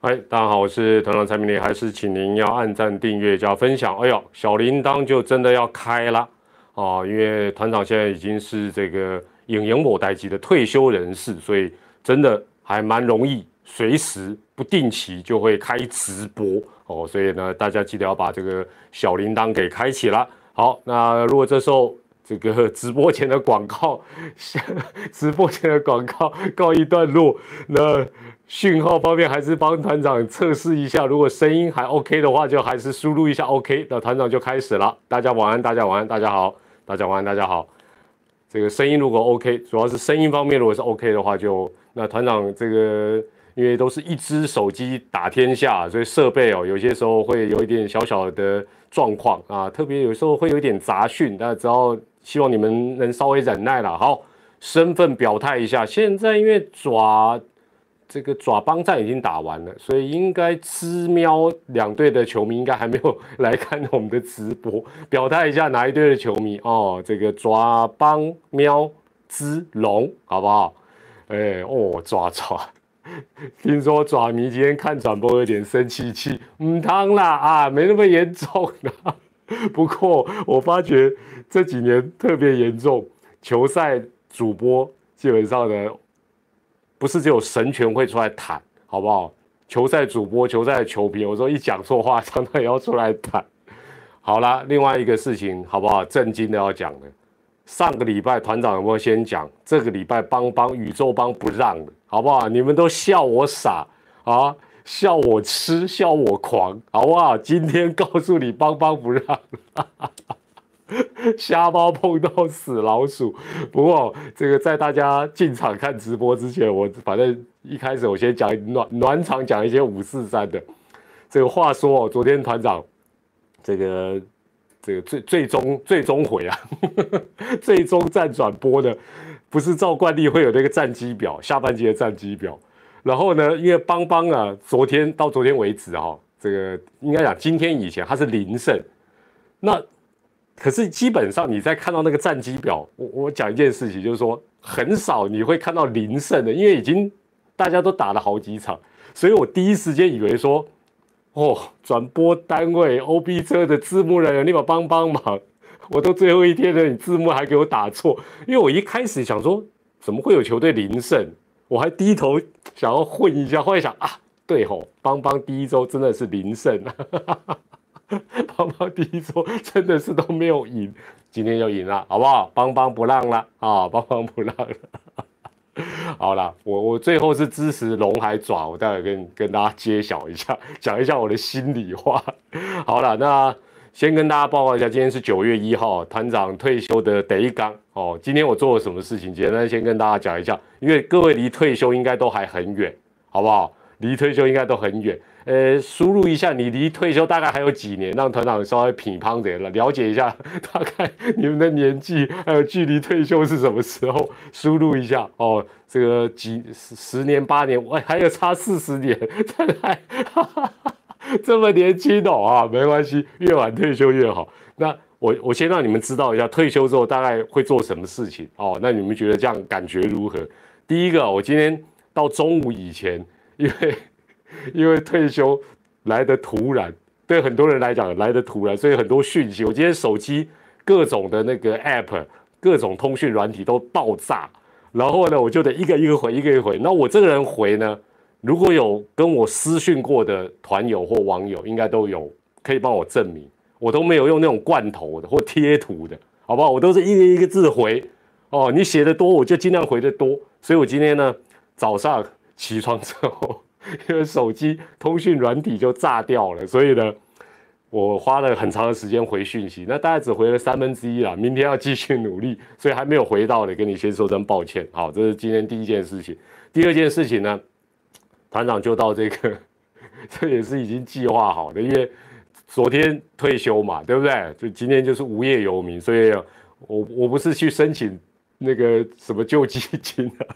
嗨，大家好，我是团长蔡明烈，还是请您要按赞、订阅加分享。哎呦，小铃铛就真的要开了哦，因为团长现在已经是这个影影某代级的退休人士，所以真的还蛮容易，随时不定期就会开直播哦。所以呢，大家记得要把这个小铃铛给开启了。好，那如果这时候这个直播前的广告，直播前的广告告一段落，那。讯号方面还是帮团长测试一下，如果声音还 OK 的话，就还是输入一下 OK。那团长就开始了。大家晚安，大家晚安，大家好，大家晚安，大家好。这个声音如果 OK，主要是声音方面如果是 OK 的话，就那团长这个因为都是一只手机打天下，所以设备哦有些时候会有一点小小的状况啊，特别有时候会有一点杂讯，大家只要希望你们能稍微忍耐了。好，身份表态一下，现在因为爪。这个爪帮战已经打完了，所以应该知喵两队的球迷应该还没有来看我们的直播，表态一下哪一队的球迷哦。这个爪帮喵之龙好不好？哎哦爪爪，听说爪迷今天看转播有点生气气，唔汤啦啊，没那么严重啦。不过我发觉这几年特别严重，球赛主播基本上呢。不是只有神权会出来谈，好不好？球赛主播、球赛的球评，我说一讲错话，常常也要出来谈。好了，另外一个事情，好不好？震惊的要讲的，上个礼拜团长有没有先讲？这个礼拜帮帮宇宙帮不让的，好不好？你们都笑我傻啊，笑我痴，笑我狂，好不好？今天告诉你，帮帮不让。瞎猫碰到死老鼠。不过，这个在大家进场看直播之前，我反正一开始我先讲暖暖场，讲一些五四三的。这个话说哦，昨天团长这个这个最最终最终回啊，最终站转播的，不是照惯例会有那个战机表，下半节的战机表。然后呢，因为邦邦啊，昨天到昨天为止哈，这个应该讲今天以前他是零胜，那。可是基本上你在看到那个战绩表，我我讲一件事情，就是说很少你会看到零胜的，因为已经大家都打了好几场，所以我第一时间以为说，哦，转播单位 O B 车的字幕人员，你把帮帮忙，我都最后一天了，你字幕还给我打错，因为我一开始想说，怎么会有球队零胜，我还低头想要混一下，后来想啊，对吼，邦邦第一周真的是零胜。邦邦第一周真的是都没有赢，今天就赢了，好不好？邦邦不让了啊！邦邦不让了。好了，我我最后是支持龙海爪，我待会跟跟大家揭晓一下，讲一下我的心里话。好了，那先跟大家报告一下，今天是九月一号，团长退休的第一刚哦。今天我做了什么事情？简单先跟大家讲一下，因为各位离退休应该都还很远，好不好？离退休应该都很远。呃，输入一下，你离退休大概还有几年？让团长稍微品乓点了，了解一下 大概你们的年纪还有距离退休是什么时候？输入一下哦，这个几十年、八年，我，还有差四十年，还 这么年轻哦啊，没关系，越晚退休越好。那我我先让你们知道一下，退休之后大概会做什么事情哦？那你们觉得这样感觉如何？第一个，我今天到中午以前，因为。因为退休来的突然，对很多人来讲来的突然，所以很多讯息，我今天手机各种的那个 app，各种通讯软体都爆炸，然后呢，我就得一个一个回，一个一个回。那我这个人回呢，如果有跟我私讯过的团友或网友，应该都有可以帮我证明，我都没有用那种罐头的或贴图的，好不好？我都是一个一个字回。哦，你写的多，我就尽量回的多。所以我今天呢，早上起床之后。因为手机通讯软体就炸掉了，所以呢，我花了很长的时间回讯息，那大概只回了三分之一啦。明天要继续努力，所以还没有回到的，跟你先说声抱歉。好，这是今天第一件事情。第二件事情呢，团长就到这个，这也是已经计划好的，因为昨天退休嘛，对不对？就今天就是无业游民，所以我我不是去申请。那个什么救济金啊，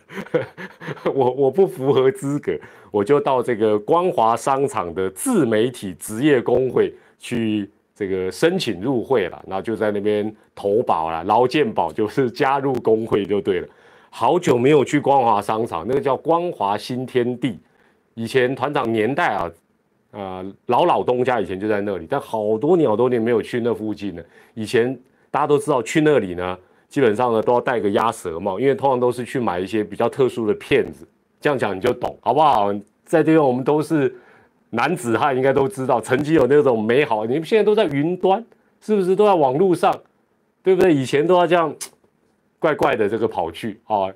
我我不符合资格，我就到这个光华商场的自媒体职业工会去这个申请入会了，然后就在那边投保了，劳健保就是加入工会就对了。好久没有去光华商场，那个叫光华新天地，以前团长年代啊，啊老老东家以前就在那里，但好多年好多年没有去那附近了。以前大家都知道去那里呢，基本上呢都要戴个鸭舌帽，因为通常都是去买一些比较特殊的片子。这样讲你就懂，好不好？在这边我们都是男子汉，应该都知道，曾经有那种美好。你们现在都在云端，是不是都在网络上？对不对？以前都要这样怪怪的这个跑去啊。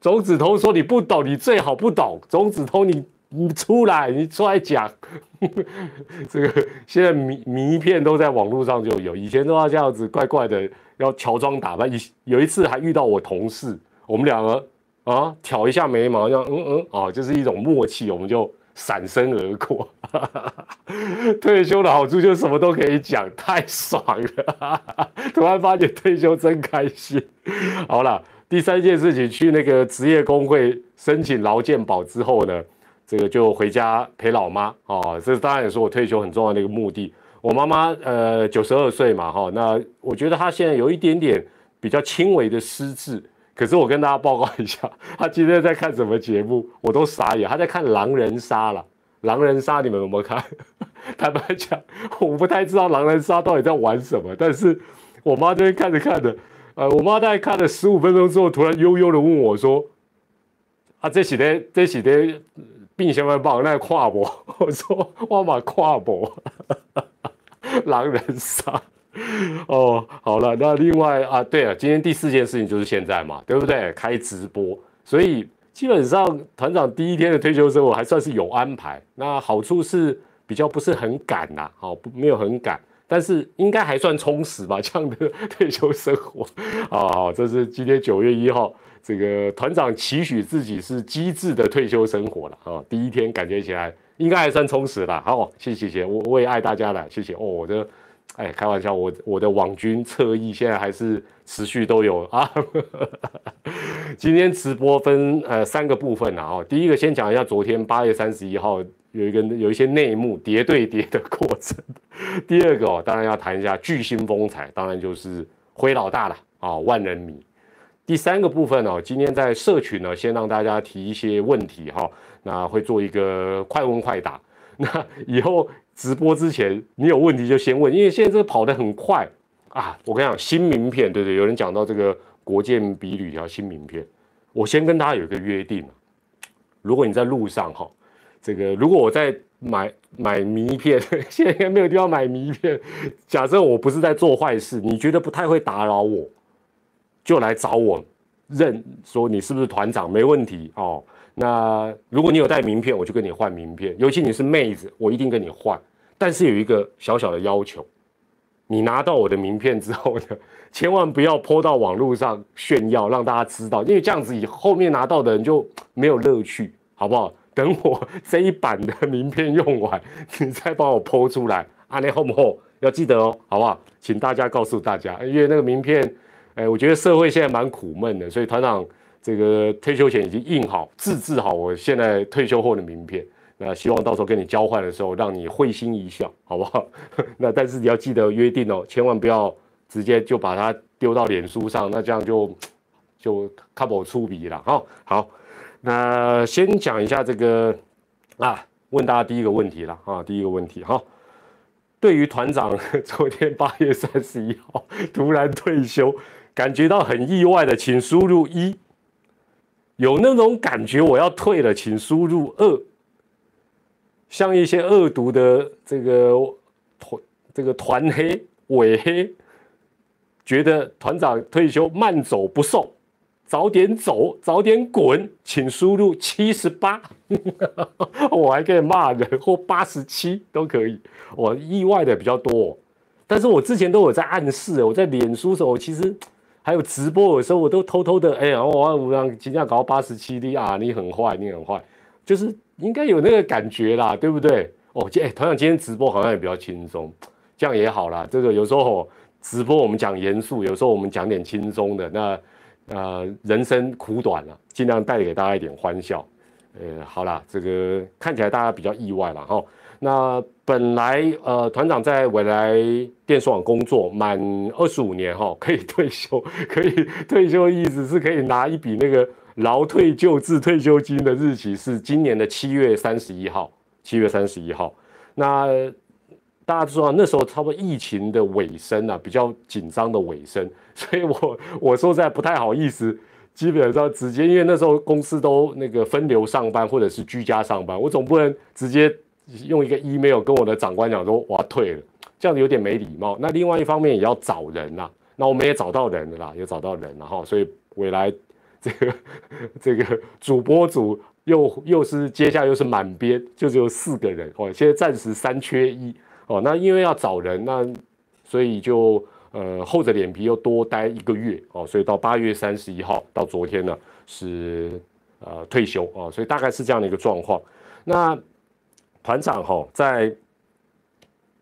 钟子通说你不懂，你最好不懂。钟子通，你你出来，你出来讲。这个现在迷迷片都在网络上就有，以前都要这样子怪怪的，要乔装打扮。有有一次还遇到我同事，我们两个。啊，挑一下眉毛，这样，嗯嗯，哦，就是一种默契，我们就闪身而过。退休的好处就是什么都可以讲，太爽了。突然发现退休真开心。好了，第三件事情，去那个职业工会申请劳健保之后呢，这个就回家陪老妈。哦，这当然也是我退休很重要的一个目的。我妈妈呃九十二岁嘛，哈，那我觉得她现在有一点点比较轻微的失智。可是我跟大家报告一下，她今天在看什么节目，我都傻眼。她在看狼人杀了，狼人杀你们有没有看？坦白讲，我不太知道狼人杀到底在玩什么。但是我妈这边看着看着，呃，我妈大概看了十五分钟之后，突然悠悠的问我说：“啊，这几天这几天病相关报那跨博？” 我说：“我马跨博，狼人杀。”哦，好了，那另外啊，对了，今天第四件事情就是现在嘛，对不对？开直播，所以基本上团长第一天的退休生活还算是有安排。那好处是比较不是很赶呐，好，不没有很赶，但是应该还算充实吧，这样的退休生活。啊，好，这是今天九月一号，这个团长期许自己是机智的退休生活了啊。第一天感觉起来应该还算充实了。好，谢谢谢，我我也爱大家了，谢谢哦，我的。哎，开玩笑，我我的网军侧翼现在还是持续都有啊。今天直播分呃三个部分啊，第一个先讲一下昨天八月三十一号有一个有一些内幕叠对叠的过程。第二个哦，当然要谈一下巨星风采，当然就是灰老大了啊，万人迷。第三个部分哦，今天在社群呢，先让大家提一些问题哈，那会做一个快问快答，那以后。直播之前，你有问题就先问，因为现在这跑得很快啊！我跟你讲，新名片，对对？有人讲到这个国建比旅条新名片，我先跟大家有一个约定如果你在路上哈，这个如果我在买买名片，现在应该没有地方买名片。假设我不是在做坏事，你觉得不太会打扰我，就来找我认说你是不是团长，没问题哦。那如果你有带名片，我就跟你换名片。尤其你是妹子，我一定跟你换。但是有一个小小的要求，你拿到我的名片之后呢，千万不要泼到网络上炫耀，让大家知道，因为这样子以后面拿到的人就没有乐趣，好不好？等我这一版的名片用完，你再帮我泼出来，阿内后不后要记得哦，好不好？请大家告诉大家，因为那个名片，哎，我觉得社会现在蛮苦闷的，所以团长。这个退休前已经印好、自制好，我现在退休后的名片。那希望到时候跟你交换的时候，让你会心一笑，好不好？那但是你要记得约定哦，千万不要直接就把它丢到脸书上，那这样就就 couple 出鼻了。好，好，那先讲一下这个啊，问大家第一个问题了啊，第一个问题哈，对于团长 昨天八月三十一号突然退休，感觉到很意外的，请输入一。有那种感觉，我要退了，请输入二。像一些恶毒的这个团，这个团黑、伪黑，觉得团长退休慢走不送，早点走，早点滚，请输入七十八。我还可以骂人，或八十七都可以。我意外的比较多，但是我之前都有在暗示，我在脸书时候其实。还有直播的时候，我都偷偷的，哎呀，我我让今天搞八十七的啊，你很坏，你很坏，就是应该有那个感觉啦，对不对？哦，哎，同样今天直播好像也比较轻松，这样也好啦。这个有时候直播我们讲严肃，有时候我们讲点轻松的。那呃，人生苦短了，尽量带给大家一点欢笑。呃，好啦，这个看起来大家比较意外了哈。那本来呃，团长在未来电视网工作满二十五年哈，可以退休，可以退休意思是可以拿一笔那个劳退救治退休金的日期是今年的七月三十一号，七月三十一号。那大家知道那时候差不多疫情的尾声啊，比较紧张的尾声，所以我我说在不太好意思，基本上直接因为那时候公司都那个分流上班或者是居家上班，我总不能直接用一个 email 跟我的长官讲说我要退了，这样子有点没礼貌。那另外一方面也要找人呐，那我们也找到人了啦，也找到人了哈，所以未来这个 这个主播组又又是接下来又是满编，就只有四个人哦，现在暂时三缺一。哦，那因为要找人，那所以就呃厚着脸皮又多待一个月哦，所以到八月三十一号到昨天呢是呃退休哦，所以大概是这样的一个状况。那团长哈，在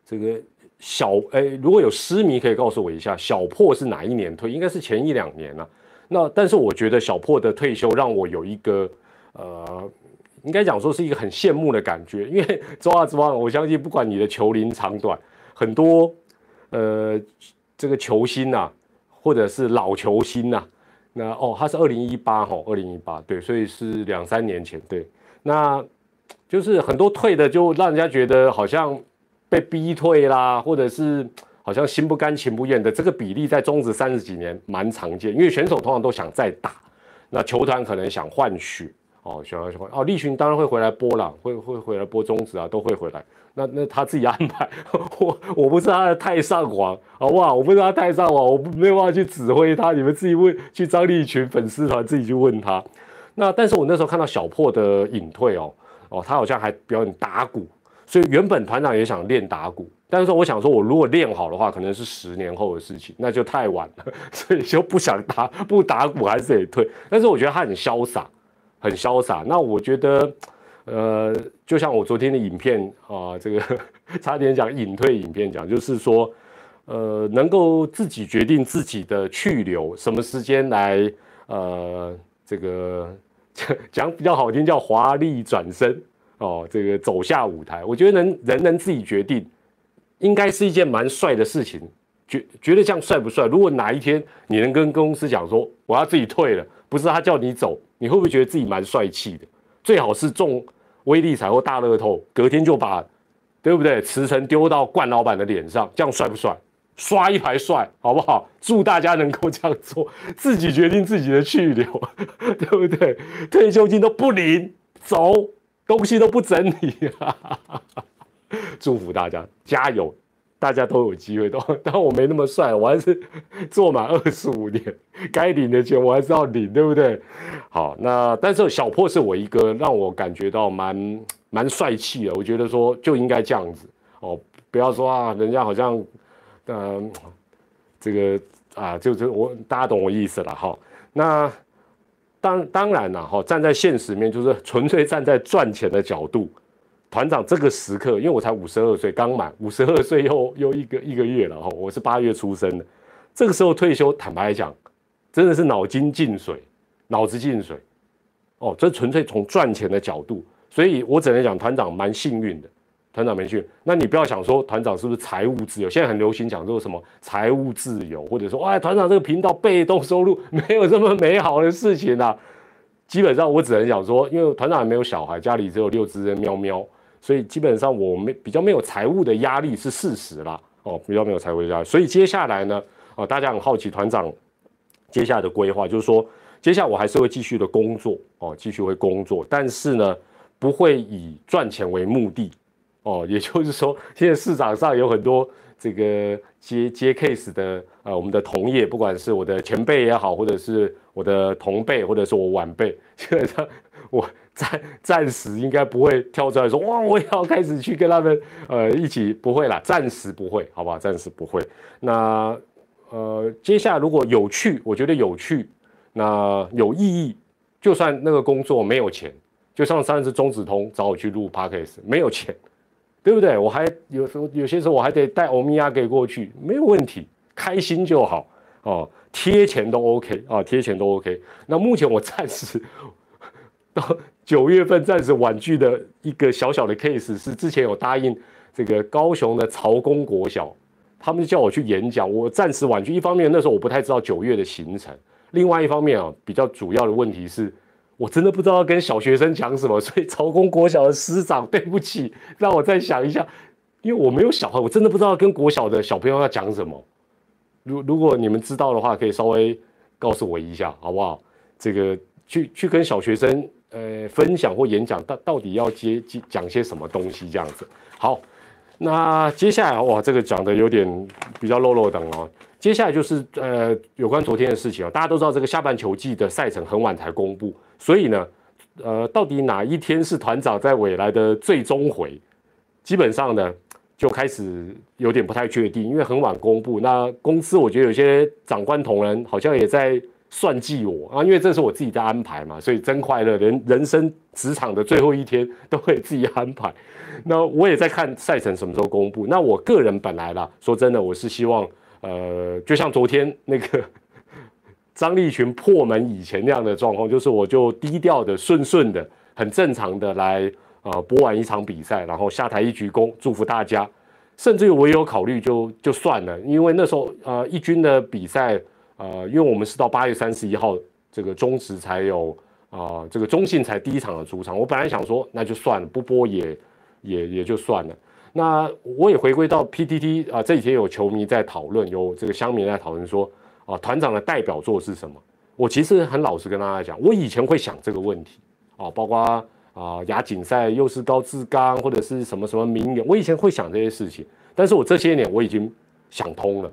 这个小哎，如果有失迷可以告诉我一下，小破是哪一年退？应该是前一两年了。那但是我觉得小破的退休让我有一个呃。应该讲说是一个很羡慕的感觉，因为周二之王，我相信不管你的球龄长短，很多呃这个球星呐，或者是老球星呐，那哦他是二零一八哈，二零一八对，所以是两三年前对，那就是很多退的就让人家觉得好像被逼退啦，或者是好像心不甘情不愿的，这个比例在中职三十几年蛮常见，因为选手通常都想再打，那球团可能想换血。哦，想要去换哦，立群当然会回来播了，会会回来播中止啊，都会回来。那那他自己安排，我我不是他的太上皇，好不好？我不是他太上皇，我没有办法去指挥他。你们自己问，去张立群粉丝团自己去问他。那但是我那时候看到小破的隐退哦，哦，他好像还表演打鼓，所以原本团长也想练打鼓，但是我想说，我如果练好的话，可能是十年后的事情，那就太晚了，所以就不想打，不打鼓还是得退。但是我觉得他很潇洒。很潇洒，那我觉得，呃，就像我昨天的影片啊，这个 差点讲隐退影片讲，就是说，呃，能够自己决定自己的去留，什么时间来，呃，这个 讲比较好听叫华丽转身哦，这个走下舞台，我觉得能人能自己决定，应该是一件蛮帅的事情，觉觉得这样帅不帅？如果哪一天你能跟公司讲说我要自己退了，不是他叫你走。你会不会觉得自己蛮帅气的？最好是中威力彩或大乐透，隔天就把，对不对？辞呈丢到冠老板的脸上，这样帅不帅？刷一排帅，好不好？祝大家能够这样做，自己决定自己的去留，对不对？退休金都不领，走，东西都不整理，祝福大家，加油！大家都有机会，都 但我没那么帅，我还是做满二十五年，该领的钱我还是要领，对不对？好，那但是小破是我一个让我感觉到蛮蛮帅气的，我觉得说就应该这样子哦，不要说啊，人家好像，嗯，这个啊，就是我大家懂我意思了哈。那当当然了哈，站在现实面，就是纯粹站在赚钱的角度。团长这个时刻，因为我才五十二岁，刚满五十二岁又又一个一个月了哈，我是八月出生的，这个时候退休，坦白来讲，真的是脑筋进水，脑子进水，哦，这纯粹从赚钱的角度，所以我只能讲团长蛮幸运的，团长没去，那你不要想说团长是不是财务自由，现在很流行讲这个什么财务自由，或者说哎团长这个频道被动收入没有这么美好的事情啊，基本上我只能讲说，因为团长也没有小孩，家里只有六只喵喵。所以基本上我没比较没有财务的压力是事实啦，哦，比较没有财务压力。所以接下来呢，哦，大家很好奇团长接下来的规划，就是说，接下来我还是会继续的工作，哦，继续会工作，但是呢，不会以赚钱为目的，哦，也就是说，现在市场上有很多这个接接 case 的，呃，我们的同业，不管是我的前辈也好，或者是我的同辈，或者是我晚辈，基本上我。暂暂时应该不会跳出来说哇，我也要开始去跟他们呃一起，不会啦，暂时不会，好吧，暂时不会。那呃，接下来如果有趣，我觉得有趣，那有意义，就算那个工作没有钱，就像上次中子通找我去录 podcast，没有钱，对不对？我还有时候有些时候我还得带欧米亚给过去，没有问题，开心就好哦，贴钱都 OK 啊，贴钱都 OK。那目前我暂时到。九月份暂时婉拒的一个小小的 case 是，之前有答应这个高雄的曹公国小，他们叫我去演讲，我暂时婉拒。一方面那时候我不太知道九月的行程，另外一方面啊，比较主要的问题是，我真的不知道要跟小学生讲什么，所以曹公国小的师长，对不起，让我再想一下，因为我没有小孩，我真的不知道跟国小的小朋友要讲什么。如如果你们知道的话，可以稍微告诉我一下，好不好？这个去去跟小学生呃分享或演讲，到到底要接讲些什么东西这样子。好，那接下来哇，这个讲的有点比较漏漏等哦。接下来就是呃有关昨天的事情啊，大家都知道这个下半球季的赛程很晚才公布，所以呢，呃，到底哪一天是团长在未来的最终回？基本上呢。就开始有点不太确定，因为很晚公布。那公司我觉得有些长官同仁好像也在算计我啊，因为这是我自己的安排嘛，所以真快乐。人人生职场的最后一天都会自己安排。那我也在看赛程什么时候公布。那我个人本来啦，说真的，我是希望呃，就像昨天那个张立群破门以前那样的状况，就是我就低调的、顺顺的、很正常的来。啊，播完一场比赛，然后下台一鞠躬，祝福大家。甚至于我也有考虑，就就算了，因为那时候呃，一军的比赛，呃，因为我们是到八月三十一号这个中职才有啊，这个中信才第一场的主场。我本来想说，那就算了，不播也也也就算了。那我也回归到 PTT 啊，这几天有球迷在讨论，有这个乡民在讨论说，啊，团长的代表作是什么？我其实很老实跟大家讲，我以前会想这个问题啊，包括。啊，亚锦赛又是高志刚或者是什么什么名言，我以前会想这些事情，但是我这些年我已经想通了。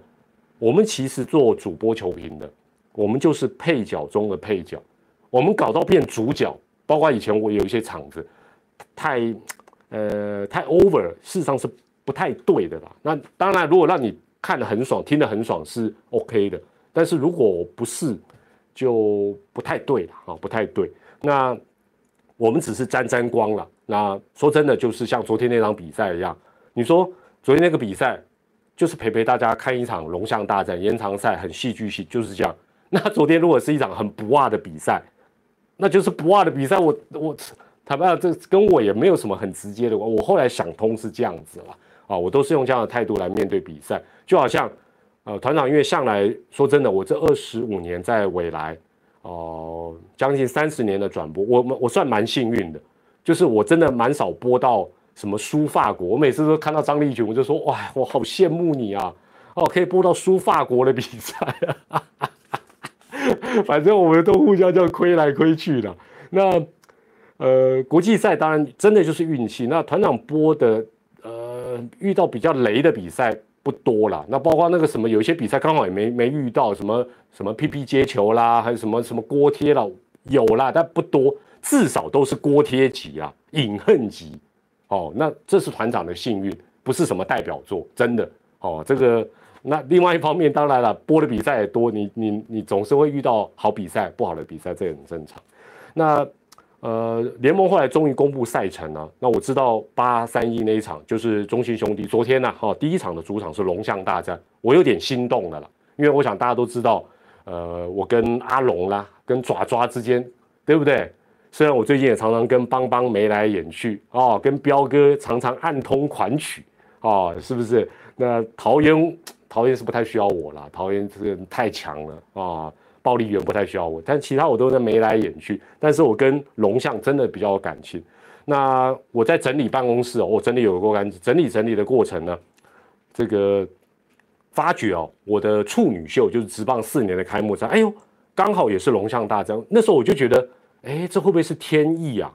我们其实做主播球评的，我们就是配角中的配角，我们搞到变主角，包括以前我有一些场子，太呃太 over，事实上是不太对的啦。那当然，如果让你看得很爽，听得很爽是 OK 的，但是如果不是，就不太对了啊，不太对。那。我们只是沾沾光了。那说真的，就是像昨天那场比赛一样。你说昨天那个比赛，就是陪陪大家看一场龙象大战延长赛，很戏剧性，就是这样。那昨天如果是一场很不哇的比赛，那就是不哇的比赛。我我坦白讲，这跟我也没有什么很直接的关。我后来想通是这样子了啊，我都是用这样的态度来面对比赛。就好像呃，团长，因为向来说真的，我这二十五年在未来。哦，将近三十年的转播，我我算蛮幸运的，就是我真的蛮少播到什么输法国。我每次都看到张立群，我就说哇，我好羡慕你啊！哦，可以播到输法国的比赛，反正我们都互相叫亏来亏去的。那呃，国际赛当然真的就是运气。那团长播的呃，遇到比较雷的比赛。不多了，那包括那个什么，有一些比赛刚好也没没遇到什么什么 PP 接球啦，还有什么什么锅贴了，有啦，但不多，至少都是锅贴级啊，隐恨级。哦，那这是团长的幸运，不是什么代表作，真的。哦，这个那另外一方面，当然了，播的比赛也多，你你你总是会遇到好比赛、不好的比赛，这也很正常。那。呃，联盟后来终于公布赛程了。那我知道八三一那一场就是中信兄弟。昨天呢，哈，第一场的主场是龙象大战，我有点心动的了，因为我想大家都知道，呃，我跟阿龙啦，跟爪爪之间，对不对？虽然我最近也常常跟邦邦眉来眼去哦，跟彪哥常常暗通款曲哦，是不是？那桃园桃园是不太需要我了，桃园这个太强了啊。暴力员不太需要我，但其他我都在眉来眼去。但是我跟龙象真的比较有感情。那我在整理办公室哦，我整理有过干整理整理的过程呢，这个发觉哦，我的处女秀就是直棒四年的开幕战，哎呦，刚好也是龙象大战。那时候我就觉得，哎，这会不会是天意啊？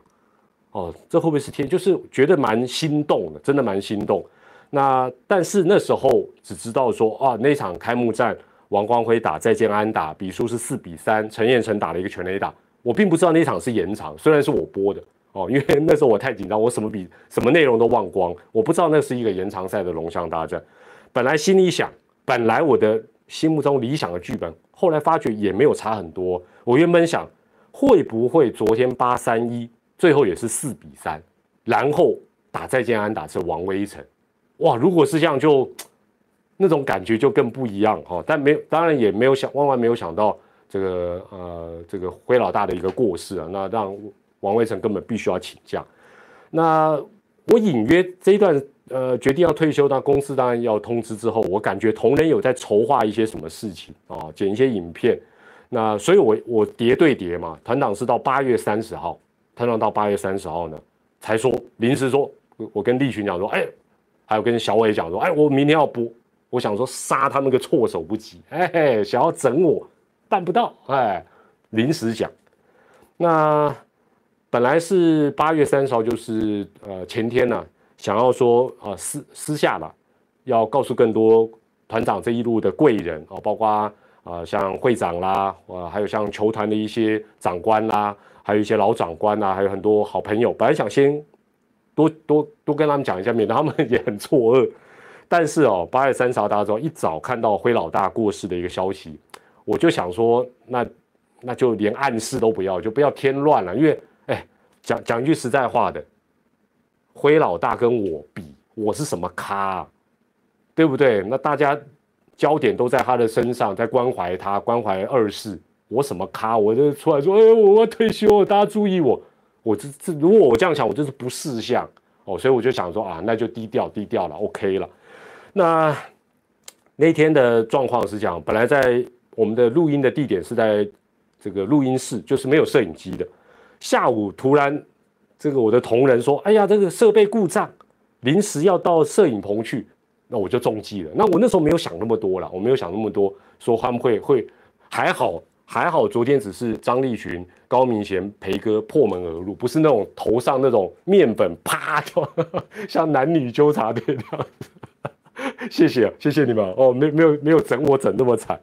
哦，这会不会是天？就是觉得蛮心动的，真的蛮心动。那但是那时候只知道说啊，那场开幕战。王光辉打再见安打，比数是四比三。陈彦成打了一个全垒打，我并不知道那场是延长，虽然是我播的哦，因为 那时候我太紧张，我什么比什么内容都忘光，我不知道那是一个延长赛的龙象大战。本来心里想，本来我的心目中理想的剧本，后来发觉也没有差很多。我原本想，会不会昨天八三一，最后也是四比三，然后打再见安打是王威成，哇，如果是这样就。那种感觉就更不一样哈，但没有，当然也没有想，万万没有想到这个呃，这个灰老大的一个过世啊，那让王威成根本必须要请假。那我隐约这一段呃决定要退休，那公司当然要通知之后，我感觉同仁有在筹划一些什么事情啊，剪一些影片。那所以我我叠对叠嘛，团长是到八月三十号，团长到八月三十号呢才说临时说，我跟立群讲说，哎，还有跟小伟讲说，哎，我明天要播，我想说杀他们个措手不及，哎，想要整我办不到，哎，临时讲，那本来是八月三十号就是呃前天呢，想要说啊私私下了，要告诉更多团长这一路的贵人啊，包括。啊，像会长啦，呃，还有像球团的一些长官啦，还有一些老长官啦，还有很多好朋友。本来想先多多多跟他们讲一下，免得他们 也很错愕。但是哦，八月三十号大家知道，一早看到辉老大过世的一个消息，我就想说，那那就连暗示都不要，就不要添乱了。因为，哎，讲讲句实在话的，辉老大跟我比，我是什么咖，对不对？那大家。焦点都在他的身上，在关怀他，关怀二世。我什么咖？我就出来说，哎，我要退休，大家注意我。我这这，如果我这样想，我就是不识相哦。所以我就想说啊，那就低调低调了，OK 了。那那天的状况是这样，本来在我们的录音的地点是在这个录音室，就是没有摄影机的。下午突然，这个我的同仁说，哎呀，这个设备故障，临时要到摄影棚去。那我就中计了。那我那时候没有想那么多了，我没有想那么多，说他们会会还好还好。昨天只是张立群、高明贤、培哥破门而入，不是那种头上那种面粉啪就 像男女纠察队那样子。谢谢谢谢你们哦，没没有没有整我整那么惨。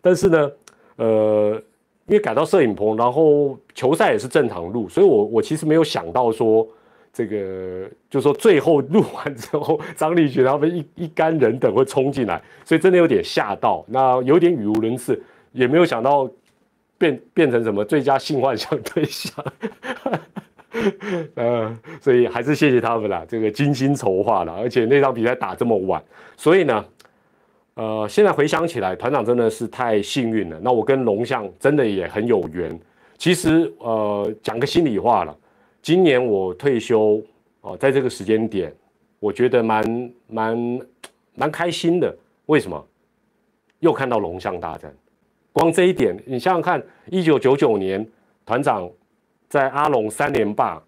但是呢，呃，因为改到摄影棚，然后球赛也是正常录，所以我我其实没有想到说。这个就说最后录完之后，张立群他们一一干人等会冲进来，所以真的有点吓到，那有点语无伦次，也没有想到变变成什么最佳性幻想对象，呃，所以还是谢谢他们啦，这个精心筹划了，而且那场比赛打这么晚，所以呢，呃，现在回想起来，团长真的是太幸运了。那我跟龙象真的也很有缘。其实，呃，讲个心里话了。今年我退休哦，在这个时间点，我觉得蛮蛮蛮开心的。为什么？又看到龙象大战，光这一点，你想想看，一九九九年团长在阿龙三连霸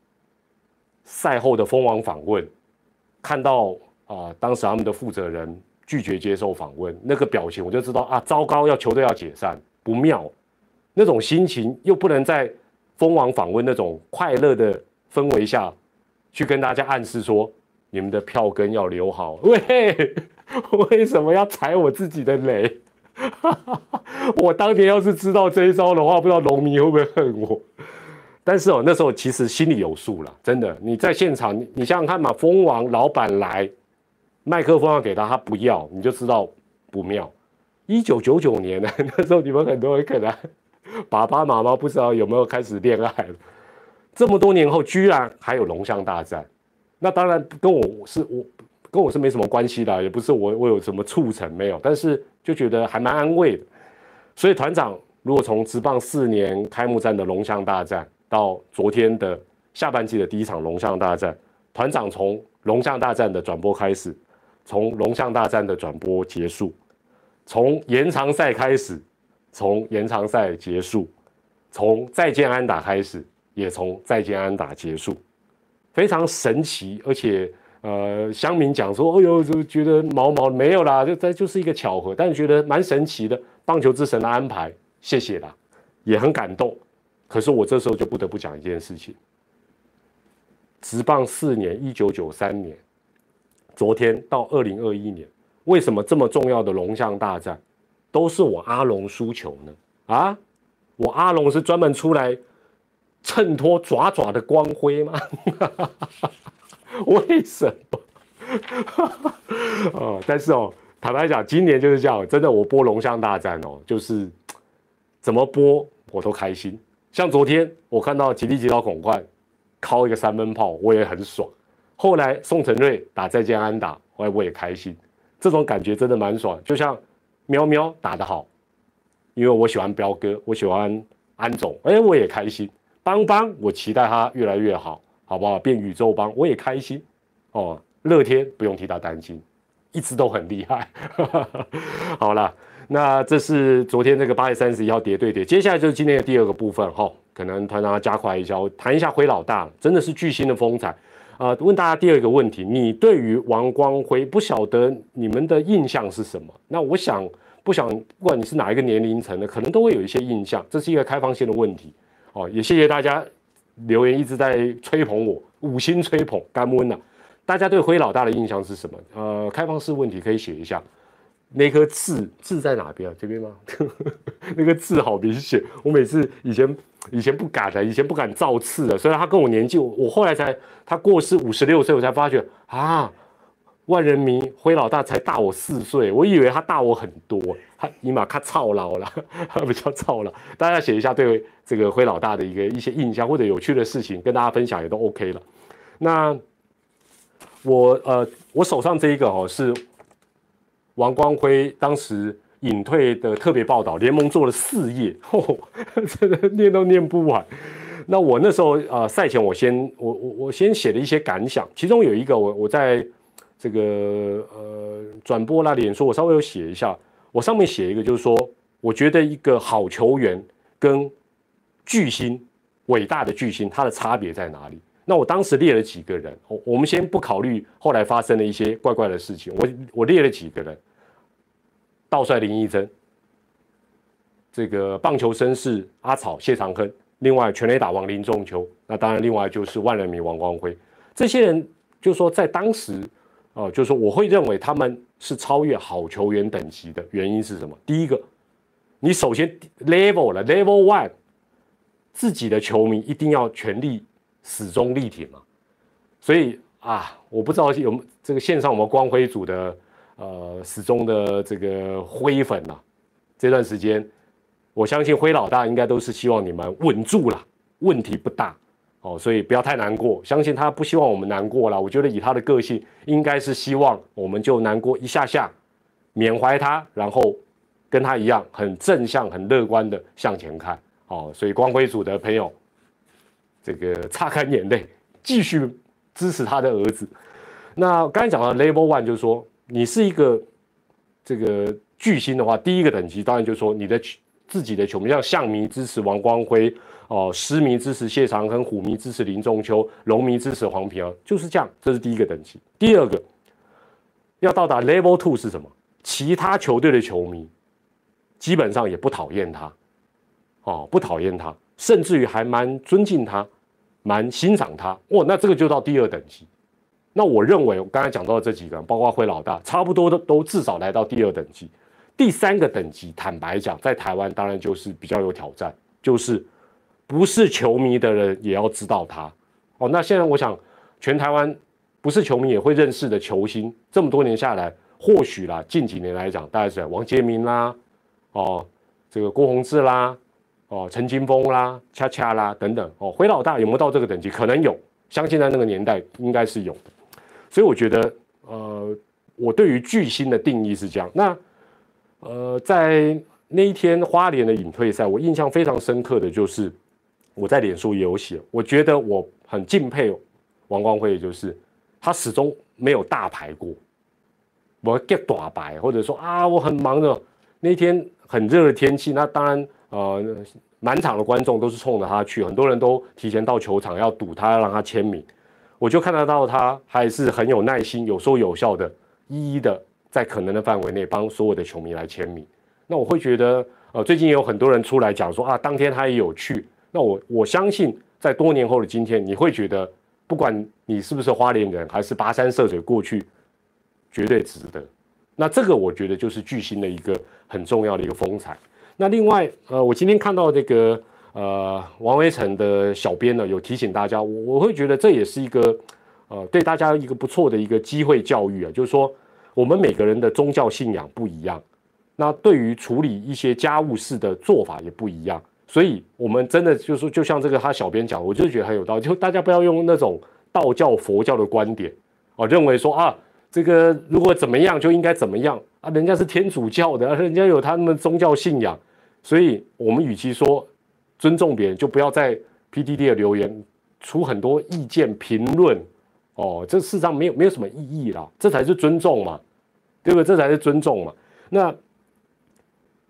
赛后的蜂王访问，看到啊，当时他们的负责人拒绝接受访问，那个表情我就知道啊，糟糕，要球队要解散，不妙，那种心情又不能在。蜂王访问那种快乐的氛围下，去跟大家暗示说，你们的票根要留好。喂，为什么要踩我自己的雷？我当年要是知道这一招的话，不知道农民会不会恨我。但是哦，那时候其实心里有数了，真的。你在现场，你想想看嘛，蜂王老板来，麦克风要给他，他不要，你就知道不妙。一九九九年呢，那时候你们很多人可能。爸爸妈妈不知道有没有开始恋爱？这么多年后，居然还有龙象大战。那当然跟我是我跟我是没什么关系的，也不是我我有什么促成没有，但是就觉得还蛮安慰的。所以团长，如果从职棒四年开幕战的龙象大战到昨天的下半季的第一场龙象大战，团长从龙象大战的转播开始，从龙象大战的转播结束，从延长赛开始。从延长赛结束，从再见安打开始，也从再见安打结束，非常神奇。而且，呃，乡民讲说，哎呦，就觉得毛毛没有啦，就这就是一个巧合，但是觉得蛮神奇的。棒球之神的安排，谢谢啦，也很感动。可是我这时候就不得不讲一件事情：，职棒四年，一九九三年，昨天到二零二一年，为什么这么重要的龙象大战？都是我阿龙输球呢啊！我阿龙是专门出来衬托爪爪的光辉吗？为什么？哦，但是哦，坦白讲，今年就是这样，真的，我播龙象大战哦，就是怎么播我都开心。像昨天我看到吉利吉到孔冠敲一个三分炮，我也很爽。后来宋承瑞打再见安打，我我也开心。这种感觉真的蛮爽，就像。喵喵打得好，因为我喜欢彪哥，我喜欢安总，哎，我也开心。邦邦，我期待他越来越好，好不好？变宇宙邦，我也开心。哦，乐天不用替他担心，一直都很厉害。好了，那这是昨天这个八月三十一号叠对叠，接下来就是今天的第二个部分哈，可能团长要加快一下，我谈一下辉老大，真的是巨星的风采啊！问大家第二个问题，你对于王光辉不晓得你们的印象是什么？那我想不想不管你是哪一个年龄层的，可能都会有一些印象，这是一个开放性的问题哦。也谢谢大家留言一直在吹捧我，五星吹捧，干温呐！大家对辉老大的印象是什么？呃，开放式问题可以写一下。那颗痣痣在哪边啊？这边吗？那个痣好明显。我每次以前以前不敢的，以前不敢造次的。虽然他跟我年纪，我后来才他过世五十六岁，我才发觉啊，万人迷灰老大才大我四岁，我以为他大我很多。他尼玛他操劳了，他比较操劳。大家写一下对这个灰老大的一个一些印象或者有趣的事情，跟大家分享也都 OK 了。那我呃，我手上这一个哦是。王光辉当时隐退的特别报道，联盟做了四页，吼 真的念都念不完。那我那时候啊，赛前我先我我我先写了一些感想，其中有一个我我在这个呃转播那脸说，我稍微有写一下。我上面写一个就是说，我觉得一个好球员跟巨星伟大的巨星，他的差别在哪里？那我当时列了几个人，我我们先不考虑后来发生的一些怪怪的事情，我我列了几个人，道帅林义珍，这个棒球绅士阿草谢长亨，另外全垒打王林仲秋，那当然另外就是万人迷王光辉，这些人就是说在当时，哦，就是说我会认为他们是超越好球员等级的原因是什么？第一个，你首先 level 了 level one，自己的球迷一定要全力。始终力挺嘛，所以啊，我不知道有这个线上我们光辉组的呃始终的这个灰粉呐，这段时间，我相信灰老大应该都是希望你们稳住了，问题不大哦，所以不要太难过，相信他不希望我们难过了。我觉得以他的个性，应该是希望我们就难过一下下，缅怀他，然后跟他一样很正向、很乐观的向前看哦。所以光辉组的朋友。这个擦干眼泪，继续支持他的儿子。那刚才讲到 Level One，就是说你是一个这个巨星的话，第一个等级当然就是说你的自己的球迷，像象迷支持王光辉哦，狮迷支持谢长亨，虎迷支持林仲秋，龙迷支持黄平儿，就是这样。这是第一个等级。第二个要到达 Level Two 是什么？其他球队的球迷基本上也不讨厌他，哦，不讨厌他，甚至于还蛮尊敬他。蛮欣赏他哇，那这个就到第二等级。那我认为我刚才讲到的这几个人，包括辉老大，差不多都都至少来到第二等级。第三个等级，坦白讲，在台湾当然就是比较有挑战，就是不是球迷的人也要知道他哦。那现在我想，全台湾不是球迷也会认识的球星，这么多年下来，或许啦，近几年来讲，大概是王杰明啦，哦，这个郭宏志啦。哦，陈金峰啦，恰恰啦，等等哦，回老大有没有到这个等级？可能有，相信在那个年代应该是有。所以我觉得，呃，我对于巨星的定义是这样。那，呃，在那一天花莲的隐退赛，我印象非常深刻的就是我在脸书也有写，我觉得我很敬佩王光辉，就是他始终没有大牌过，我 get 大牌，或者说啊，我很忙的那天很热的天气，那当然。呃，满场的观众都是冲着他去，很多人都提前到球场要堵他，要让他签名。我就看得到他还是很有耐心、有说有笑的，一一的在可能的范围内帮所有的球迷来签名。那我会觉得，呃，最近也有很多人出来讲说啊，当天他也有去。那我我相信，在多年后的今天，你会觉得，不管你是不是花莲人，还是跋山涉水过去，绝对值得。那这个我觉得就是巨星的一个很重要的一个风采。那另外，呃，我今天看到这个呃王维成的小编呢，有提醒大家，我我会觉得这也是一个呃对大家一个不错的一个机会教育啊，就是说我们每个人的宗教信仰不一样，那对于处理一些家务事的做法也不一样，所以我们真的就是，就像这个他小编讲，我就觉得很有道理，就大家不要用那种道教、佛教的观点啊，认为说啊这个如果怎么样就应该怎么样。啊，人家是天主教的，人家有他们宗教信仰，所以我们与其说尊重别人，就不要在 PDD 的留言出很多意见评论，哦，这事实上没有没有什么意义啦，这才是尊重嘛，对不对？这才是尊重嘛。那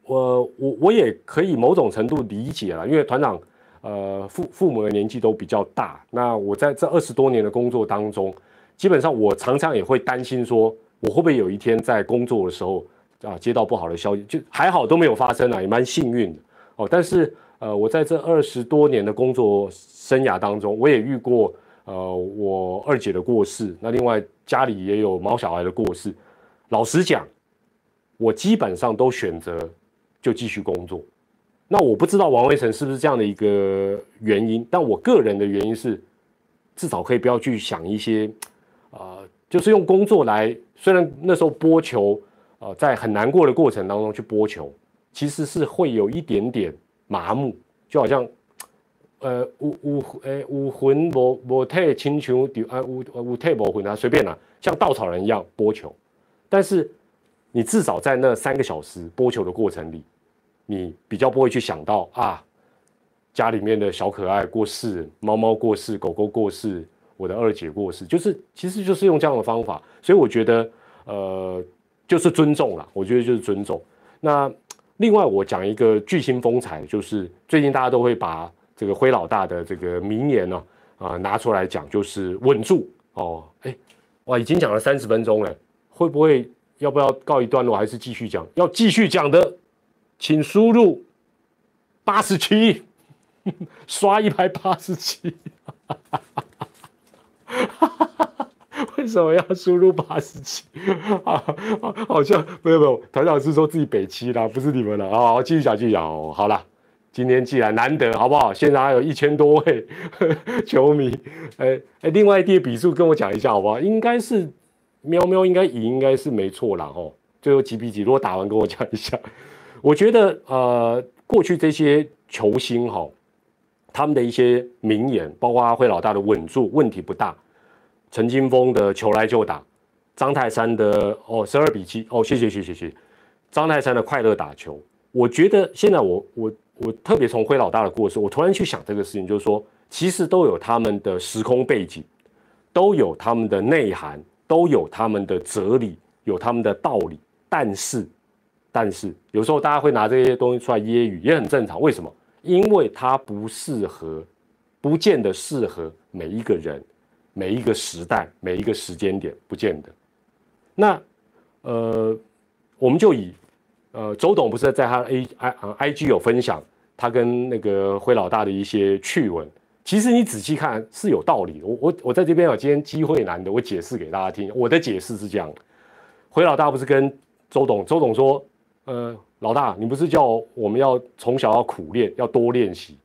我我我也可以某种程度理解了，因为团长呃父父母的年纪都比较大，那我在这二十多年的工作当中，基本上我常常也会担心说，我会不会有一天在工作的时候啊接到不好的消息，就还好都没有发生啊，也蛮幸运的哦。但是呃，我在这二十多年的工作生涯当中，我也遇过呃我二姐的过世，那另外家里也有毛小孩的过世，老实讲，我基本上都选择。就继续工作，那我不知道王威成是不是这样的一个原因，但我个人的原因是，至少可以不要去想一些，呃，就是用工作来，虽然那时候播球，呃，在很难过的过程当中去播球，其实是会有一点点麻木，就好像，呃，武武诶武魂无无退青球丢啊武武退无魂啊，随便啦，像稻草人一样播球，但是你至少在那三个小时播球的过程里。你比较不会去想到啊，家里面的小可爱过世，猫猫过世，狗狗过世，我的二姐过世，就是其实就是用这样的方法，所以我觉得呃就是尊重了，我觉得就是尊重。那另外我讲一个巨星风采，就是最近大家都会把这个灰老大的这个名言呢啊拿出来讲，就是稳住哦，哎哇已经讲了三十分钟了，会不会要不要告一段落，还是继续讲？要继续讲的。请输入八十七，刷一排八十七，为什么要输入八十七？啊，好像没有没有，团长是说自己北七啦，不是你们了啊。继续讲，继续讲哦。好了，今天既然难得，好不好？现场还有一千多位 球迷，哎哎，另外一叠笔数跟我讲一下，好不好？应该是喵喵，应该赢，应该是没错啦。哦。最后几比几？如果打完跟我讲一下。我觉得，呃，过去这些球星哈，他们的一些名言，包括阿辉老大的稳住，问题不大。陈金峰的球来就打，张泰山的哦十二比七哦，谢谢谢谢谢。张泰山的快乐打球，我觉得现在我我我特别从辉老大的故事，我突然去想这个事情，就是说，其实都有他们的时空背景，都有他们的内涵，都有他们的哲理，有他们的道理，但是。但是有时候大家会拿这些东西出来揶揄，也很正常。为什么？因为它不适合，不见得适合每一个人、每一个时代、每一个时间点，不见得。那呃，我们就以呃周董不是在他 A I I G 有分享他跟那个辉老大的一些趣闻。其实你仔细看是有道理。我我我在这边有今天机会难得，我解释给大家听。我的解释是这样：辉老大不是跟周董，周董说。呃，老大，你不是叫我们要从小要苦练，要多练习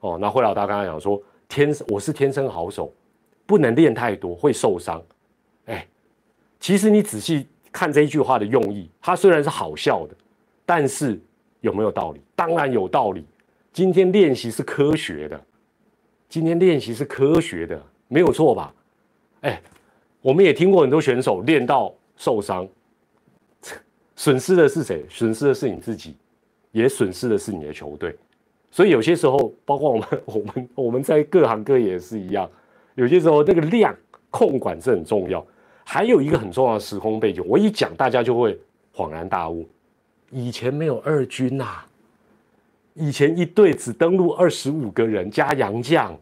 哦？那辉老大刚才讲说，天我是天生好手，不能练太多会受伤。哎，其实你仔细看这一句话的用意，它虽然是好笑的，但是有没有道理？当然有道理。今天练习是科学的，今天练习是科学的，没有错吧？哎，我们也听过很多选手练到受伤。损失的是谁？损失的是你自己，也损失的是你的球队。所以有些时候，包括我们、我们、我们在各行各业也是一样。有些时候，那个量控管是很重要。还有一个很重要的时空背景，我一讲，大家就会恍然大悟。以前没有二军呐，以前一队只登陆二十五个人加洋将，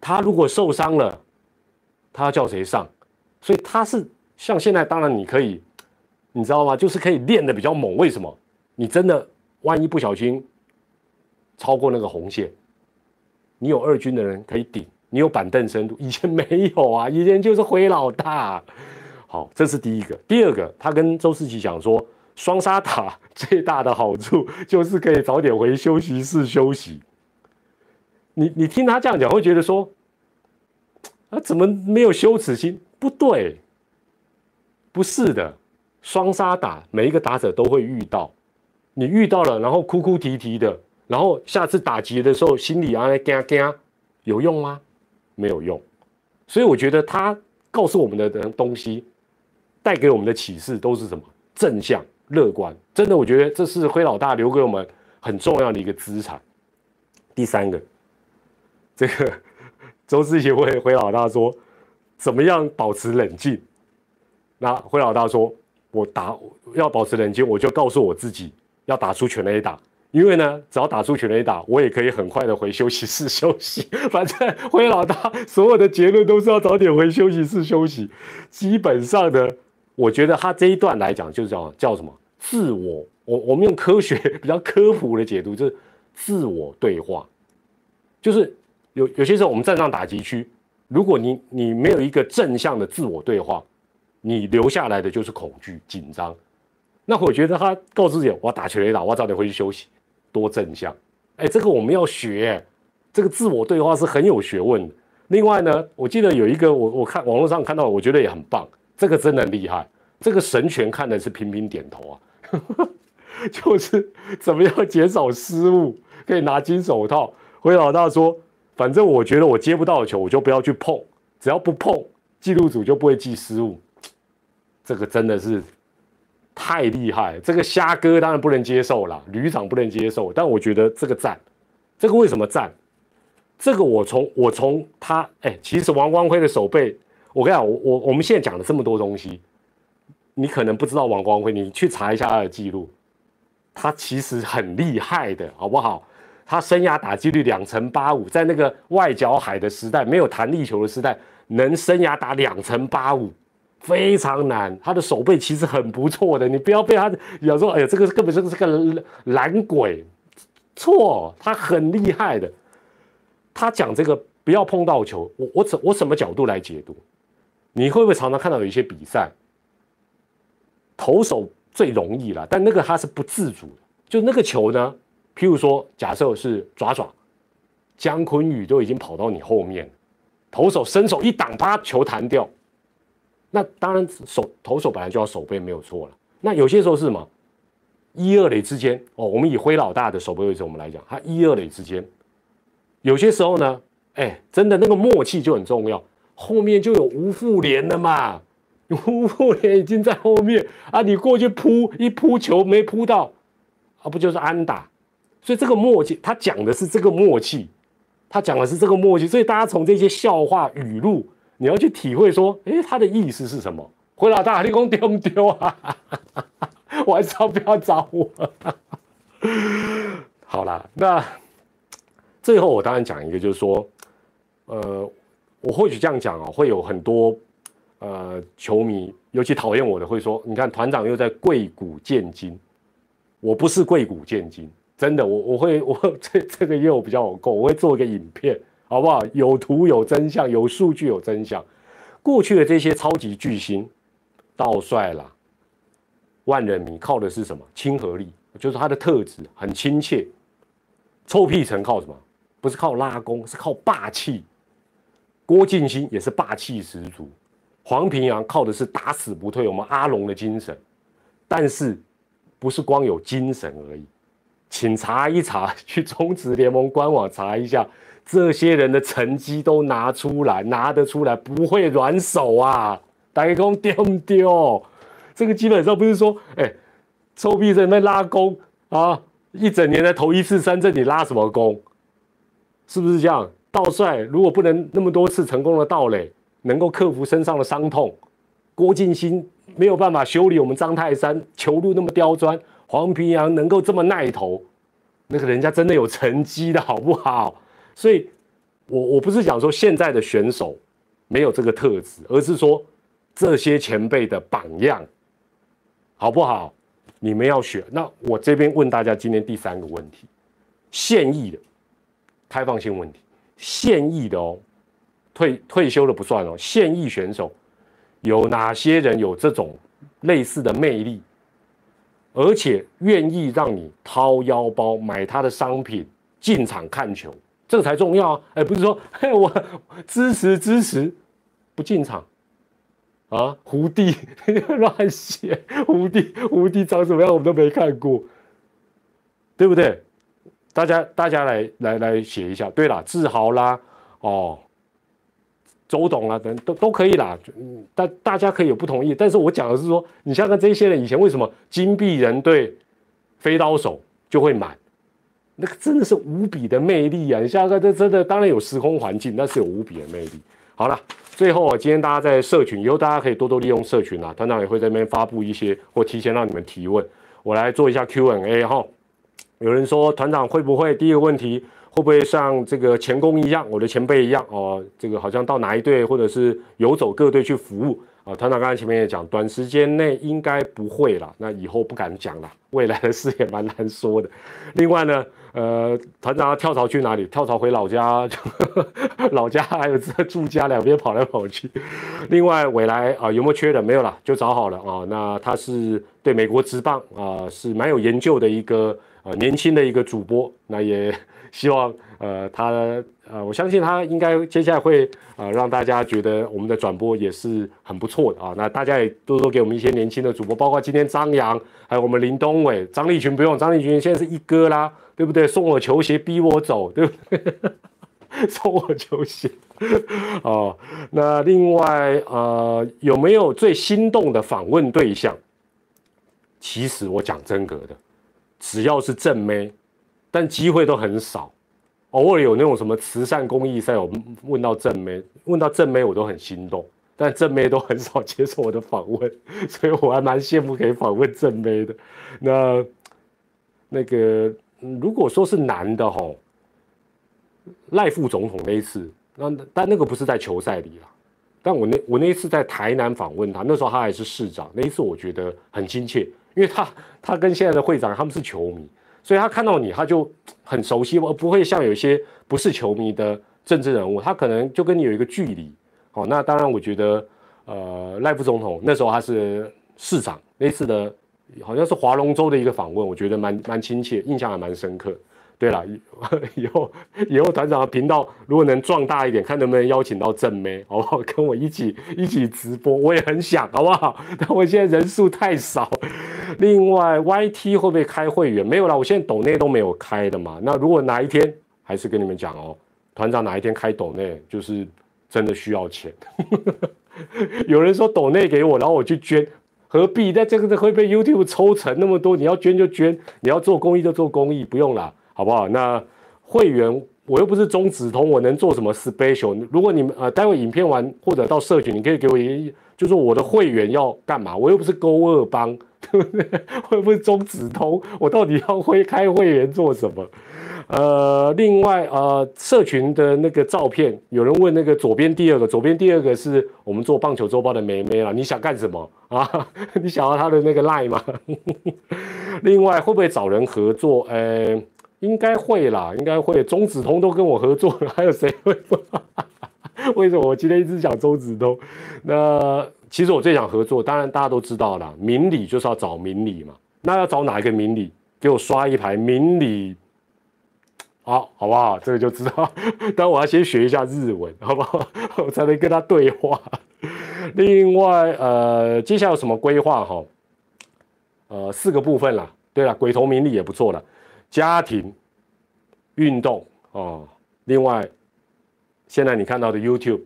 他如果受伤了，他要叫谁上？所以他是像现在，当然你可以。你知道吗？就是可以练的比较猛。为什么？你真的万一不小心超过那个红线，你有二军的人可以顶，你有板凳深度。以前没有啊，以前就是灰老大。好，这是第一个。第二个，他跟周世奇讲说，双杀塔最大的好处 就是可以早点回休息室休息。你你听他这样讲，会觉得说，啊，怎么没有羞耻心？不对，不是的。双杀打，每一个打者都会遇到，你遇到了，然后哭哭啼啼的，然后下次打劫的时候心里啊惊惊，有用吗？没有用。所以我觉得他告诉我们的东西，带给我们的启示都是什么？正向、乐观。真的，我觉得这是灰老大留给我们很重要的一个资产。第三个，这个周志贤会灰老大说，怎么样保持冷静？那灰老大说。我打要保持冷静，我就告诉我自己，要打出全垒打，因为呢，只要打出全垒打，我也可以很快的回休息室休息。反正灰老大所有的结论都是要早点回休息室休息。基本上呢，我觉得他这一段来讲，就是叫叫什么自我，我我们用科学比较科普的解读，就是自我对话，就是有有些时候我们站上打击区，如果你你没有一个正向的自我对话，你留下来的就是恐惧紧张。那我觉得他告诉自己，我要打全垒打，我要早点回去休息，多正向。哎，这个我们要学，这个自我对话是很有学问的。另外呢，我记得有一个我我看网络上看到，我觉得也很棒，这个真的厉害。这个神拳看的是频频点头啊，就是怎么样减少失误，可以拿金手套。回老大说，反正我觉得我接不到球，我就不要去碰，只要不碰，记录组就不会记失误。这个真的是。太厉害，这个虾哥当然不能接受了，旅长不能接受，但我觉得这个赞，这个为什么赞？这个我从我从他哎，其实王光辉的手背，我跟你讲，我我我们现在讲了这么多东西，你可能不知道王光辉，你去查一下他的记录，他其实很厉害的，好不好？他生涯打击率两成八五，在那个外角海的时代，没有弹力球的时代，能生涯打两成八五。非常难，他的手背其实很不错的，你不要被他讲说，哎呀，这个根本就是个懒鬼，错，他很厉害的。他讲这个不要碰到球，我我怎我什么角度来解读？你会不会常常看到有一些比赛，投手最容易了，但那个他是不自主的，就那个球呢，譬如说，假设是爪爪，姜昆宇都已经跑到你后面，投手伸手一挡，把球弹掉。那当然，手投手本来就要守备没有错了。那有些时候是什么？一二垒之间哦，我们以灰老大的守备位置我们来讲，他一二垒之间，有些时候呢，哎，真的那个默契就很重要。后面就有吴富连了嘛，吴富连已经在后面啊，你过去扑一扑球没扑到，啊，不就是安打？所以这个默契，他讲的是这个默契，他讲的是这个默契。所以大家从这些笑话语录。你要去体会说，哎，他的意思是什么？回老大，你讲丢不丢啊？晚上不要找我。好了，那最后我当然讲一个，就是说，呃，我或许这样讲啊，会有很多呃球迷，尤其讨厌我的，会说，你看团长又在贵古见金，我不是贵古见金，真的，我我会我这这个月我比较够，我会做一个影片。好不好？有图有真相，有数据有真相。过去的这些超级巨星，道帅啦，万人迷靠的是什么？亲和力，就是他的特质很亲切。臭屁城靠什么？不是靠拉弓，是靠霸气。郭敬兴也是霸气十足。黄平阳靠的是打死不退，我们阿龙的精神。但是不是光有精神而已，请查一查，去中职联盟官网查一下。这些人的成绩都拿出来，拿得出来，不会软手啊！大家讲丢不丢？这个基本上不是说，哎，臭屁在那拉弓啊，一整年才投一次三振，你拉什么弓？是不是这样？道帅如果不能那么多次成功的盗垒，能够克服身上的伤痛，郭敬新没有办法修理我们张泰山球路那么刁钻，黄平阳能够这么耐投，那个人家真的有成绩的好不好？所以，我我不是讲说现在的选手没有这个特质，而是说这些前辈的榜样，好不好？你们要选。那我这边问大家，今天第三个问题，现役的开放性问题，现役的哦，退退休的不算哦，现役选手有哪些人有这种类似的魅力，而且愿意让你掏腰包买他的商品进场看球？这才重要啊！哎，不是说嘿，我支持支持，不进场啊？胡弟 乱写，胡弟胡弟长什么样我们都没看过，对不对？大家大家来来来写一下。对了，志豪啦，哦，周董啊，等都都可以啦。嗯，大大家可以有不同意，但是我讲的是说，你像看这些人以前为什么金币人对飞刀手就会买？那个真的是无比的魅力啊！你想想，这真的当然有时空环境，那是有无比的魅力。好了，最后啊，今天大家在社群，以后大家可以多多利用社群啊，团长也会在那边发布一些或提前让你们提问。我来做一下 Q&A 哈。有人说团长会不会第一个问题会不会像这个前工一样，我的前辈一样哦？这个好像到哪一队或者是游走各队去服务啊？团长刚才前面也讲，短时间内应该不会了，那以后不敢讲了，未来的事也蛮难说的。另外呢？呃，团长跳槽去哪里？跳槽回老家，老家还有在住家，两边跑来跑去。另外，未来啊有没有缺的？没有了，就找好了啊。那他是对美国职棒啊是蛮有研究的一个呃年轻的一个主播。那也 希望呃他呃我相信他应该接下来会呃让大家觉得我们的转播也是很不错的啊。那大家也多多给我们一些年轻的主播，包括今天张扬，还有我们林东伟、张立群，不用张立群现在是一哥啦。对不对？送我球鞋，逼我走，对不对？送我球鞋，哦。那另外，呃，有没有最心动的访问对象？其实我讲真格的，只要是正妹，但机会都很少。偶尔有那种什么慈善公益赛，我问到正妹，问到正妹，我都很心动。但正妹都很少接受我的访问，所以我还蛮羡慕可以访问正妹的。那那个。如果说是男的哈，赖副总统那一次，那但那个不是在球赛里了。但我那我那一次在台南访问他，那时候他还是市长，那一次我觉得很亲切，因为他他跟现在的会长他们是球迷，所以他看到你他就很熟悉，而不会像有些不是球迷的政治人物，他可能就跟你有一个距离。好，那当然我觉得，呃，赖副总统那时候他是市长，那次的。好像是划龙舟的一个访问，我觉得蛮蛮亲切，印象还蛮深刻。对了，以后以后团长的频道如果能壮大一点，看能不能邀请到正妹，好不好？跟我一起一起直播，我也很想，好不好？但我现在人数太少。另外，YT 会不会开会员？没有啦，我现在抖内都没有开的嘛。那如果哪一天，还是跟你们讲哦，团长哪一天开抖内，就是真的需要钱。有人说抖内给我，然后我去捐。何必？那这个会被 YouTube 抽成那么多？你要捐就捐，你要做公益就做公益，不用了，好不好？那会员我又不是中子通，我能做什么 special？如果你们呃，待会影片完或者到社群，你可以给我一，就是我的会员要干嘛？我又不是勾二帮，对不对？我又不是中子通，我到底要会开会员做什么？呃，另外呃，社群的那个照片，有人问那个左边第二个，左边第二个是我们做棒球周报的梅梅了，你想干什么啊？你想要他的那个 line 吗？另外会不会找人合作？呃，应该会啦，应该会。中子通都跟我合作了，还有谁会？为什么我今天一直讲中子通？那其实我最想合作，当然大家都知道了，明理就是要找明理嘛。那要找哪一个明理？给我刷一排明理。好，好不好？这个就知道。但我要先学一下日文，好不好？我才能跟他对话。另外，呃，接下来有什么规划？哈，呃，四个部分啦。对了，鬼头名利也不错了。家庭、运动哦。另外，现在你看到的 YouTube、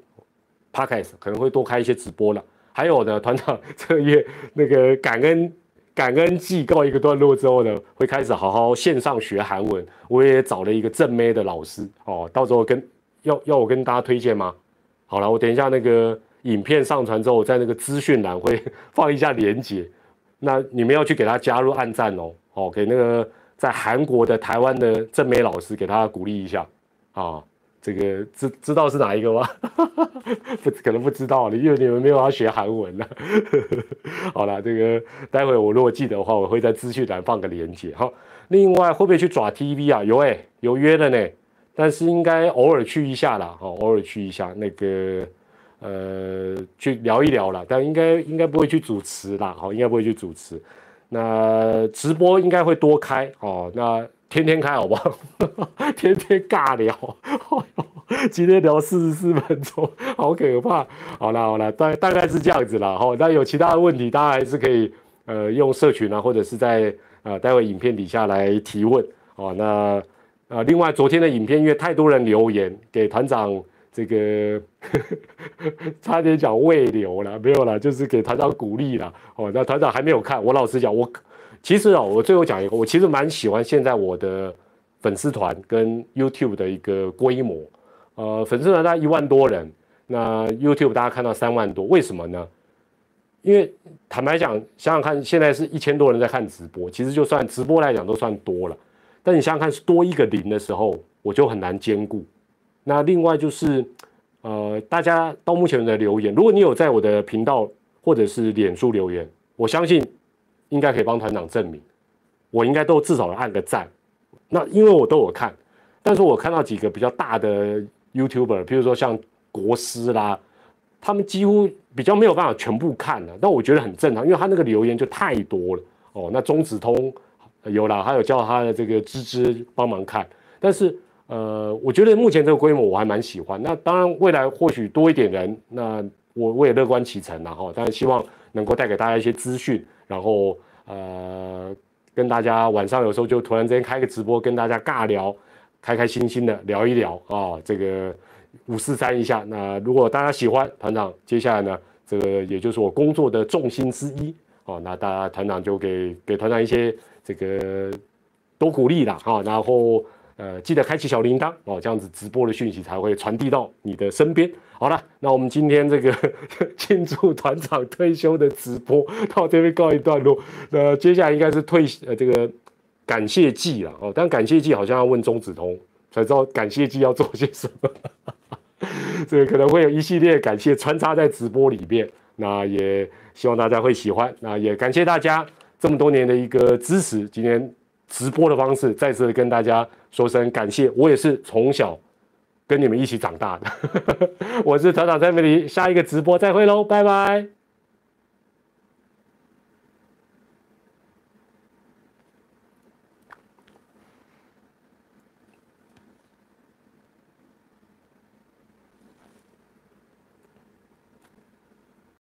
Podcast 可能会多开一些直播了。还有呢，团长这个月那个感恩。感恩季告一个段落之后呢，会开始好好线上学韩文。我也找了一个正妹的老师哦，到时候跟要要我跟大家推荐吗？好了，我等一下那个影片上传之后，在那个资讯栏会放一下链接，那你们要去给他加入按赞哦，哦，给那个在韩国的台湾的正妹老师给他鼓励一下啊。这个知知道是哪一个吗？不可能不知道了，因为你们没有要学韩文了。好了，这个待会我如果记得的话，我会在资讯栏放个链接。哈，另外会不会去爪 TV 啊？有哎，有约的呢，但是应该偶尔去一下啦，哦，偶尔去一下那个呃，去聊一聊啦，但应该应该不会去主持啦，好，应该不会去主持。那直播应该会多开哦，那。天天开好不好？天天尬聊，今天聊四十四分钟，好可怕。好了好了，大大概是这样子了哈。那有其他的问题，大家还是可以呃用社群啊，或者是在呃待会影片底下来提问哦。那呃另外昨天的影片，因为太多人留言给团长这个，差点讲未留了，没有了，就是给团长鼓励了哦。那团长还没有看，我老实讲我。其实啊，我最后讲一个，我其实蛮喜欢现在我的粉丝团跟 YouTube 的一个规模。呃，粉丝团大概一万多人，那 YouTube 大家看到三万多，为什么呢？因为坦白讲，想想看，现在是一千多人在看直播，其实就算直播来讲都算多了。但你想想看，是多一个零的时候，我就很难兼顾。那另外就是，呃，大家到目前的留言，如果你有在我的频道或者是脸书留言，我相信应该可以帮团长证明，我应该都至少按个赞。那因为我都有看，但是我看到几个比较大的 YouTuber，比如说像国师啦，他们几乎比较没有办法全部看了。但我觉得很正常，因为他那个留言就太多了哦。那中子通有了，还有叫他的这个芝芝帮忙看，但是。呃，我觉得目前这个规模我还蛮喜欢。那当然，未来或许多一点人，那我我也乐观其成然后当然希望能够带给大家一些资讯，然后呃，跟大家晚上有时候就突然之间开个直播，跟大家尬聊，开开心心的聊一聊啊，这个五四三一下。那如果大家喜欢团长，接下来呢，这个也就是我工作的重心之一哦。那大家团长就给给团长一些这个多鼓励啦哈，然后。呃，记得开启小铃铛哦，这样子直播的讯息才会传递到你的身边。好了，那我们今天这个 庆祝团长退休的直播到这边告一段落。那接下来应该是退呃这个感谢季了哦，但感谢季好像要问中子通才知道感谢季要做些什么。这个可能会有一系列感谢穿插在直播里面，那也希望大家会喜欢。那也感谢大家这么多年的一个支持，今天。直播的方式，再次跟大家说声感谢。我也是从小跟你们一起长大的，我是团长蔡美丽下一个直播再会喽，拜拜。